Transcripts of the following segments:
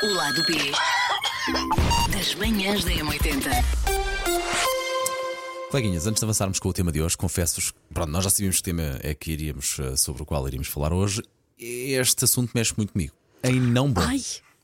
O lado B das manhãs da M80. Coleguinhas, antes de avançarmos com o tema de hoje, confesso-vos, pronto, nós já sabíamos que o tema é que iríamos, eh, sobre o qual iríamos falar hoje. Este assunto mexe muito comigo. Em não bom. Ai.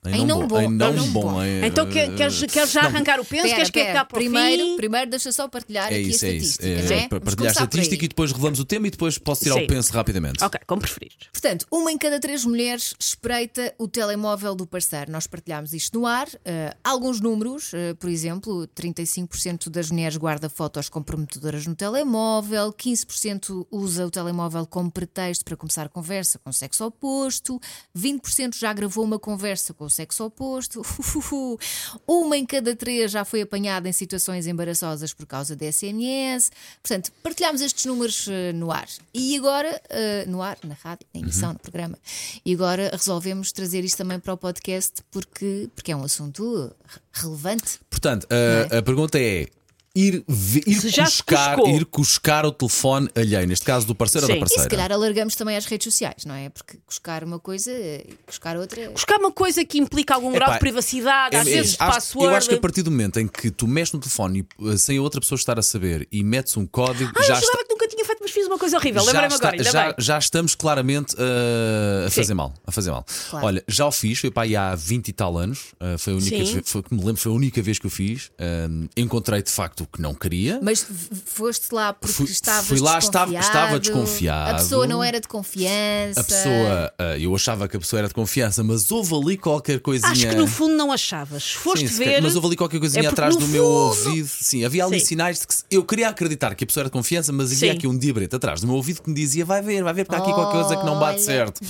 Em não bom, Em não, bom. bom. em, Então eh, queres, queres já arrancar o penso? Queres que é que o primeiro, fim? primeiro deixa só partilhar É aqui isso, a é isso. estatística. É, não é? para Vamos partilhar a começar por aí. estatística e depois revelamos o tema e depois posso tirar Sim. o penso rapidamente. Ok, como preferires. Portanto, uma em cada três mulheres espreita o telemóvel do parceiro. Nós partilhámos isto no ar. Uh, alguns números, uh, por exemplo, 35% das mulheres guarda fotos comprometedoras no telemóvel, 15% usa o telemóvel como pretexto para começar conversa com o sexo oposto, 20% já gravou uma conversa com o sexo oposto, uma em cada três já foi apanhada em situações embaraçosas por causa de SMS. Portanto, partilhámos estes números uh, no ar. E agora, uh, no ar, na rádio, na emissão, no programa, e agora resolvemos trazer isto também para o podcast porque, porque é um assunto re- relevante. Portanto, a, a pergunta é. Ir, ir, cuscar, ir cuscar o telefone alheio, neste caso do parceiro ou Sim. da E E se parceira. calhar alargamos também às redes sociais, não é? Porque buscar uma coisa e buscar outra. Buscar uma coisa que implica algum grau Epá, de privacidade, É- às é vezes. Acho- password. Eu acho que a partir do momento em que tu mexes no telefone e, uh, sem a outra pessoa estar a saber e metes um código, Ah, já eu está. que nunca tinha feito, mas fiz uma coisa horrível. já, Lembrei-me agora, ainda já, bem. já estamos claramente uh, a Sim. fazer mal. A fazer mal. Claro. Olha, já o fiz, foi para aí há 20 e tal anos. uh, foi a única vez, foi, que me lembro, foi a única vez que eu fiz. Um, encontrei de facto o que não queria. Mas foste lá porque Fui- estavas fui lá, estava- desconfiado, estava desconfiado. A pessoa não era de confiança. A pessoa, uh, eu achava que a pessoa era de confiança, mas houve ali qualquer coisinha. Acho que no fundo não achavas. Foste Sim, ver. mas houve ali qualquer coisinha é atrás do meu fundo- ouvido. Sim, havia ali Sim. sinais de que eu queria acreditar que a pessoa era de confiança, mas havia Sim. aqui um diabrete atrás do meu ouvido que me dizia: vai ver, vai ver, porque há aqui qualquer coisa que não bate Olha. certo.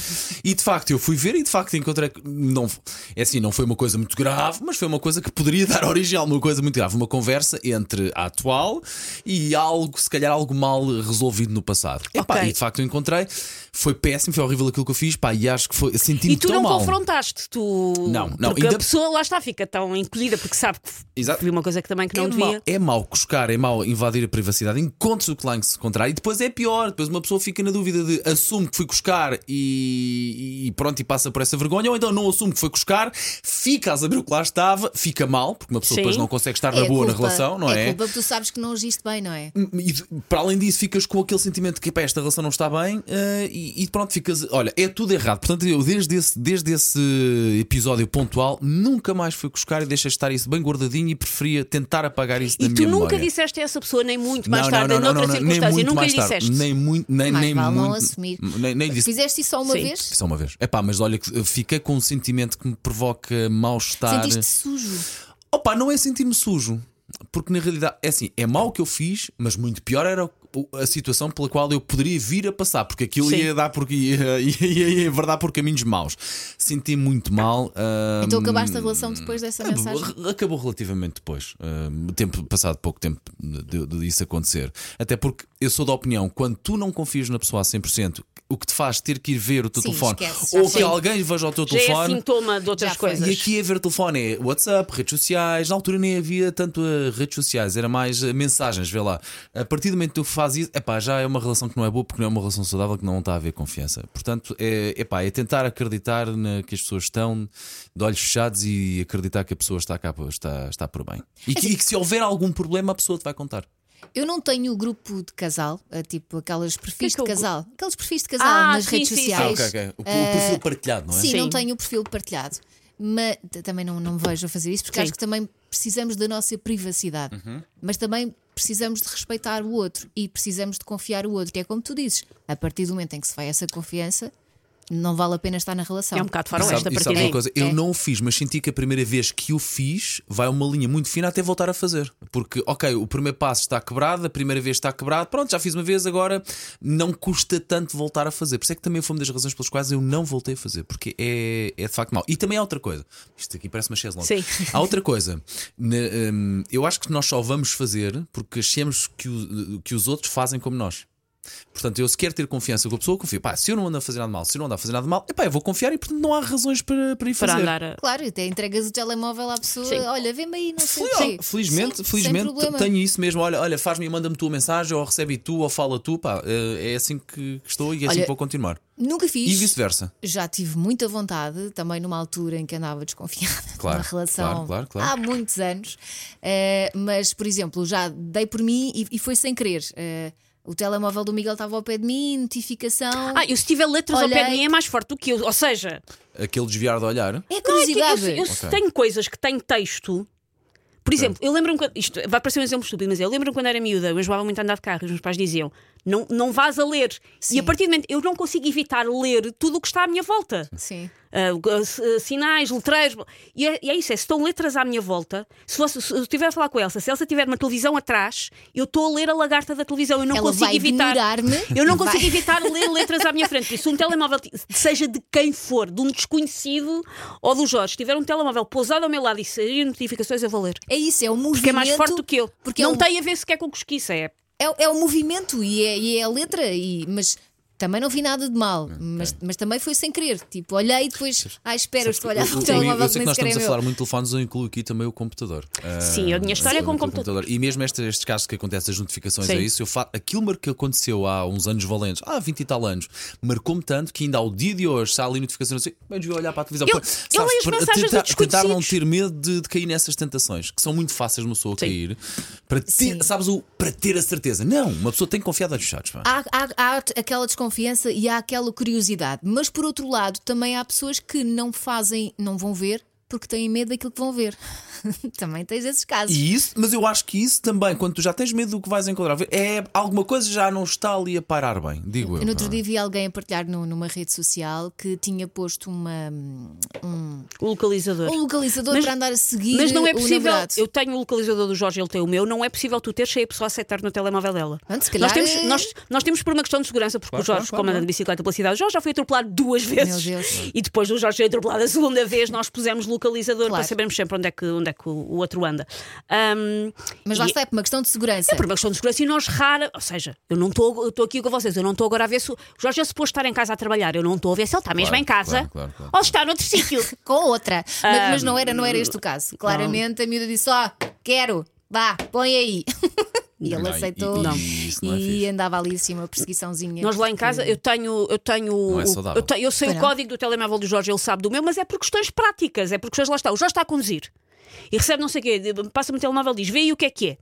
E de facto eu fui ver e de facto encontrei. que Não, é assim, não foi uma coisa muito grave, mas foi uma coisa que poderia dar origem a uma coisa muito grave. Uma conversa entre a atual e algo, se calhar, algo mal resolvido no passado. Epá, Ok. e de facto eu encontrei. Foi péssimo, foi horrível aquilo que eu fiz, pá, e acho que foi. Senti-me E tu tão não mal. confrontaste, tu. Não, não, Porque ainda- a pessoa lá está, fica tão encolhida porque sabe que Exato. viu uma coisa que também que não é devia. Mau, é mau cuscar, é mau invadir a privacidade, encontres o que lá se encontrar e depois é pior. Depois uma pessoa fica na dúvida de assume que fui cuscar e, e pronto, e passa por essa vergonha, ou então não assume que foi cuscar, fica a saber o que lá estava, fica mal, porque uma pessoa Sim. depois não consegue estar É na boa na culpa- relação, não é? culpa porque tu sabes que não agiste bem, não é? E de- para além disso, ficas com aquele sentimento que pá, esta relação não está bem eh, e, e pronto, ficas. Olha, é tudo errado. Portanto, eu desde esse, desde esse episódio pontual nunca mais fui cuscar e deixei estar isso bem guardadinho e preferia tentar apagar isso da E tu minha nunca memória. disseste a essa pessoa, nem muito mais não, tarde, não, não, noutra não, não, nem circunstância, muito nunca mais lhe tarde. disseste. Nem muito, nem, Mais nem vale muito. não assumir. Nem, nem disse. Fizeste isso só uma Sim. vez? Só uma vez. É pá, mas olha, que fiquei com um sentimento que me provoca mal-estar. Sentiste sujo. Opa, não é sentir-me sujo. Porque na realidade, é assim, é mau o que eu fiz, mas muito pior era a situação pela qual eu poderia vir a passar, porque aquilo Sim. ia dar por, ia, ia, ia, ia verdade por caminhos maus. Senti muito mal. Então hum, acabaste a relação depois dessa mensagem? Acabou, acabou relativamente depois. hum, tempo, passado pouco tempo de, de isso acontecer. Até porque eu sou da opinião, quando tu não confias na pessoa a 100%, o que te faz ter que ir ver o teu Sim, telefone esquece, ou que alguém veja o teu Já é telefone. sintoma de outras coisas. E aqui a ver telefone é WhatsApp, redes sociais. Na altura nem havia tanto uh, redes sociais, era mais uh, mensagens, vê lá. A partir do momento que tu fazes isso, epá, já é uma relação que não é boa porque não é uma relação saudável que não está a haver confiança. Portanto, é, epá, é tentar acreditar na, que as pessoas estão de olhos fechados e acreditar que a pessoa está cá, está, está por bem. E que, e que se houver algum problema, a pessoa te vai contar. Eu não tenho o grupo de casal, eh, tipo aquelas perfis Que é que de casal. Aqueles perfis de casal Ah, nas sim, redes sim, sociais. Ah, ok, ok. O, o perfil partilhado, não é? Sim, Sim. não tenho o perfil partilhado. Mas também não, não me vejo a fazer isso porque Sim. acho que também precisamos da nossa privacidade. Uhum. Mas também precisamos de respeitar o outro e precisamos de confiar o outro. E é como tu dizes, a partir do momento em que se vai essa confiança, não vale a pena estar na relação. É um bocado faroeste a sabe, e partir daí. coisa? Eu É. não o fiz, mas senti que a primeira vez que o fiz vai uma linha muito fina até voltar a fazer. Porque, ok, o primeiro passo está quebrado, a primeira vez está quebrado, pronto, já fiz uma vez, agora não custa tanto voltar a fazer. Por isso é que também foi uma das razões pelas quais eu não voltei a fazer, porque é, é de facto mau. E também há outra coisa, isto aqui parece uma chaise longa. Sim. Há outra coisa, hum, eu acho que nós só vamos fazer porque achamos que, o- que os outros fazem como nós. Portanto, eu se quero ter confiança com a pessoa, confio. Pá, se eu não ando a fazer nada de mal, se eu não ando a fazer nada de mal, epá, eu vou confiar e portanto não há razões para, para ir Para fazer. andar a. Claro, até entregas o telemóvel à pessoa. Sim. Olha, vem-me aí, não sei o Fel- quê. Felizmente, Sim, felizmente tenho isso mesmo. Olha, olha faz-me e manda-me tua mensagem, ou recebe tu, ou fala tu. Pá, eh, é assim que estou e é assim Olha, que vou continuar. Nunca E fiz. vice-versa. Já tive muita vontade, também numa altura em que andava desconfiada Claro, numa relação claro, claro, claro. há muitos anos. Eh, mas, por exemplo, já dei por mim e, e foi sem querer. Eh, o telemóvel do Miguel estava ao pé de mim, notificação. Ah, eu se tiver letras ao pé de Olhei. mim é mais forte do que eu. Ou seja, Aquele desviar de olhar. é não é que eu, curiosidade. eu se Ok. tenho coisas que têm texto. Por exemplo, eu lembro-me quando. Isto vai parecer um exemplo estúpido, mas eu lembro-me quando era miúda, eu jogava muito a andar de carro e os meus pais diziam: não, não vás a ler. Sim. E a partir do momento eu não consigo evitar ler tudo o que está à minha volta. Sim. Ah, sinais, letreiros. E é, e é isso, é, se estão letras à minha volta, se, fosse, se eu estiver a falar com a Elsa, se a Elsa tiver uma televisão atrás, eu estou a ler a lagarta da televisão. Eu não Ela consigo evitar. Eu não e vai- consigo evitar ler letras à minha frente. Por isso, um telemóvel, seja de quem for, de um desconhecido ou do Jorge, se tiver um telemóvel pousado ao meu lado e sair notificações, eu vou ler. É isso, é o movimento. Porque é mais forte do que eu. Porque é não o- tem a ver sequer com cosquiça, é. É, é o movimento e é, e é a letra, e, mas também não vi nada de mal. Mas, mas também foi sem querer. Tipo, olhei e depois. Ah, espera, estou a olhar para o eu- telemóvel eu sei que nós sequer é estamos a falar muito de telefones, eu incluo aqui também o computador. Ah, Sim, a minha história é com o computador. E mesmo estes, casos que acontecem, as notificações Sim. a isso, eu fa... aquilo que aconteceu há uns anos valentes, há 20 e tal anos, marcou-me tanto que ainda ao dia de hoje, se há ali notificações assim, eu devia olhar para a televisão. Eu- Pô, eu leio as para mensagens de tentar, tentar não ter medo de, de cair nessas tentações, que são muito fáceis de uma pessoa cair. Para ter, sabes, o para ter a certeza. Não, uma pessoa tem que confiar fechados. pá. Há, há- há aquela desconfiança e há aquela curiosidade, mas por outro lado, também há pessoas que não fazem, não vão ver porque têm medo daquilo que vão ver. também tens esses casos. E isso, mas eu acho que isso também, quando tu já tens medo do que vais encontrar, é alguma coisa já não está ali a parar bem, digo eu. Eu no outro pá. dia vi alguém a partilhar no- numa rede social que tinha posto uma, um, O localizador. um localizador Mas- para andar a seguir Mas não é possível. Eu tenho o localizador do Jorge, ele tem o meu. Não é possível tu teres sem a pessoa aceitar no telemóvel dela. Se nós, temos, é- nós, nós temos por uma questão de segurança, porque Claro, o Jorge, claro, claro, como anda de bicicleta pela cidade, o Jorge já foi atropelado duas vezes. Deus. E depois do Jorge ser atropelado a segunda vez, nós pusemos localizador Claro. para sabermos sempre onde é que, onde é que o, outro anda. Ahm, Mas lá e- está, é por uma questão de segurança. por uma questão de segurança e nós rara, ou seja, eu não estou eu estou aqui com vocês, eu não estou agora a ver se o Jorge é suposto estar em casa a trabalhar, eu não estou a ver se ele está mesmo Claro, em casa claro, claro, claro. ou se está noutro sítio. Com outra. Mas, mas não, era, não era este o caso. Claramente a miúda disse: Ó, quero, vá, põe aí. e ele Não, aceitou e- e isso não é e andava ali assim uma perseguiçãozinha. Nós lá em casa, eu tenho, eu tenho, Não é o- eu, te- eu sei o não. código do telemóvel do Jorge, ele sabe do meu, mas é por questões práticas, é por questões lá está. O Jorge está a conduzir e recebe não sei o quê, passa-me o telemóvel e diz: vê aí o que é que é.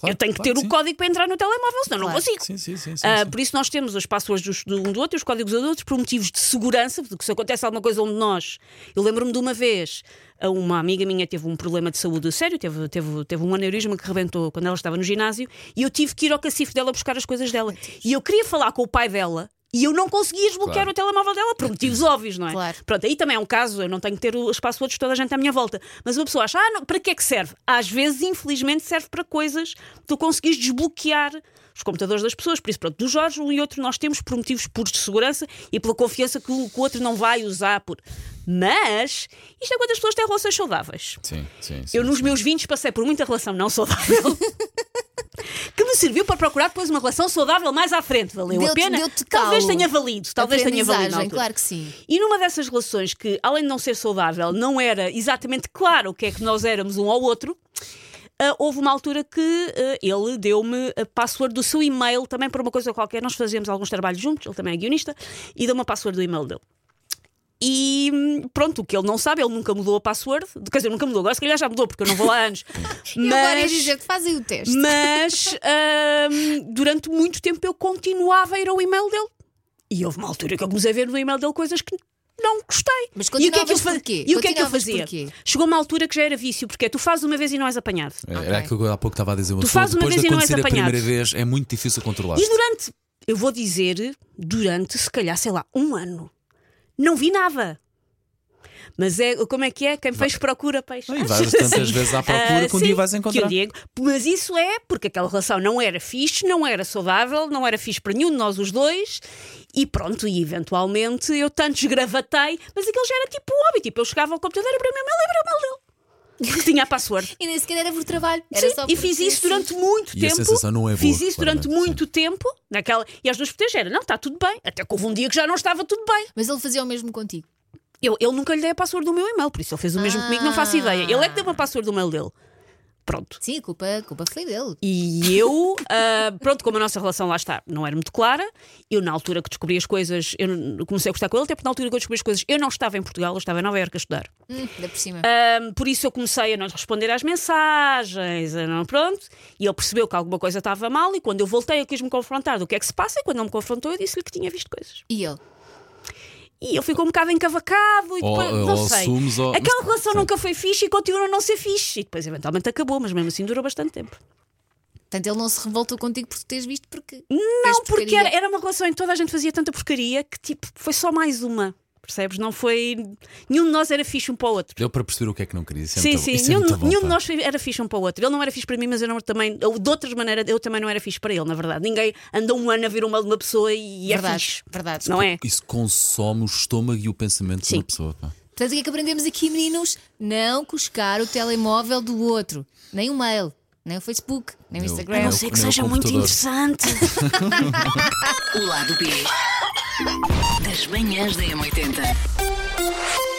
Claro, eu tenho que claro ter o sim. código para entrar no telemóvel, senão não Claro. consigo. Sim, sim, sim. sim, Ah, sim. por isso nós temos as passwords dos- de um do outro e os códigos do outro por motivos de segurança, porque se acontece alguma coisa onde nós. Eu lembro-me de uma vez, a uma amiga minha teve um problema de saúde sério, teve, teve, teve um aneurisma que rebentou quando ela estava no ginásio e eu tive que ir ao cacifo dela buscar as coisas dela. E eu queria falar com o pai dela. E eu não conseguia desbloquear Claro. o telemóvel dela por motivos óbvios, não é? Claro. Pronto, aí também é um caso, eu não tenho que ter os passwords de toda a gente à minha volta. Mas uma pessoa acha, ah, não, para que é que serve? Às vezes, infelizmente, serve para coisas que tu conseguis desbloquear os computadores das pessoas. Por isso, pronto, do Jorge, um e outro nós temos por motivos puros de segurança e pela confiança que o, que o outro não vai usar por. Mas isto é quando as pessoas têm relações saudáveis. Sim, sim, sim, Eu, nos sim. meus 20, passei por muita relação não saudável. que me serviu para procurar depois uma relação saudável mais à frente. Valeu a pena? Talvez tenha valido. Talvez tenha valido. claro que sim. E numa dessas relações que, além de não ser saudável, não era exatamente claro o que é que nós éramos um ao outro, ah, houve uma altura que ah, ele deu-me a password do seu e-mail também para uma coisa qualquer. Nós fazíamos alguns trabalhos juntos, ele também é guionista, e deu-me a password do e-mail dele. E hum, pronto, o que ele não sabe, ele nunca mudou a password. Quer dizer, nunca mudou, agora se calhar já mudou, porque eu não vou lá há anos. E agora é Mas- dizer-te, fazem o teste. mas hum, durante muito tempo eu continuava a ir ao e-mail dele. E houve uma altura que eu comecei a ver no e-mail dele coisas que não gostei. Mas e o que é que eu, continuavas fa- porquê? e o que é que eu fazia? Chegou uma altura que já era vício, porque é tu fazes uma vez e não és apanhado. Era Ok. aquilo que eu há pouco estava a dizer. Uma Tu fazes uma vez de e não és acontecer a apanhado. primeira vez, é muito difícil controlar. E durante, eu vou dizer, durante se calhar, sei lá, um ano, não vi nada. Mas é como é que é? Quem fez procura peixe. E vais tantas vezes à procura Ah, que um sim, dia vais que encontrar. um dia- Mas isso é porque aquela relação não era fixe, não era saudável, não era fixe para nenhum de nós os dois. E pronto, e eventualmente eu tanto esgravatei, mas aquilo já era tipo um hobby. Tipo, eu chegava ao computador, abria o meu e-mail, abria o dele. Que tinha a password. E nem sequer era por trabalho. Era Sim, só e fiz isso sim. durante muito E a tempo. sensação não é boa, Fiz isso durante claramente, muito tempo. Naquela... E as duas era, não, está tudo bem. Até que houve um dia que já não estava tudo bem. Mas ele fazia o mesmo contigo. Eu, eu nunca lhe dei a password do meu e-mail, por isso ele fez o mesmo Ah. comigo, não faço ideia. Ele é que deu uma password do mail dele. Pronto. Sim, a culpa, a culpa foi dele. E eu, ah, pronto, como a nossa relação lá está, não era muito clara, eu na altura que descobri as coisas, eu comecei a gostar com ele, até porque na altura que eu descobri as coisas, eu não estava em Portugal, eu estava em Nova Iorque a estudar. Hum, ainda por cima. Ahm, por isso eu comecei a não responder às mensagens, a não, pronto, e ele percebeu que alguma coisa estava mal, e quando eu voltei, ele quis me confrontar do que é que se passa, e quando ele me confrontou, eu disse-lhe que tinha visto coisas. E ele? E eu fico um bocado encavacado e Ou- depois, ou não sei. assumes ou- Aquela relação sim. nunca foi fixe e continua a não ser fixe. E depois eventualmente acabou, mas mesmo assim durou bastante tempo. Portanto, ele não se revoltou contigo por teres visto porque. Não, porque era, era uma relação em que toda a gente fazia tanta porcaria que tipo, foi só mais uma. Percebes? Não foi. Nenhum de nós era fixe um para o outro. Deu para perceber o que é que não queria. Isso é Sim, muito- sim, isso é nenhum, muito bom, nenhum de nós era fixe um para o outro. Ele não era fixe para mim, mas eu não, também. eu, de outras maneiras, eu também não era fixe para ele, na verdade. Ninguém anda um ano a ver uma de uma pessoa e é Verdade, fixe. verdade. Não é? Isso consome o estômago e o pensamento de Sim. uma pessoa. pá. Portanto, o que é que aprendemos aqui, meninos? Não cuscar o telemóvel do outro. Nem o mail, nem o Facebook, nem o Eu- Instagram. A não É ser que seja muito interessante. O lado B das manhãs da M80.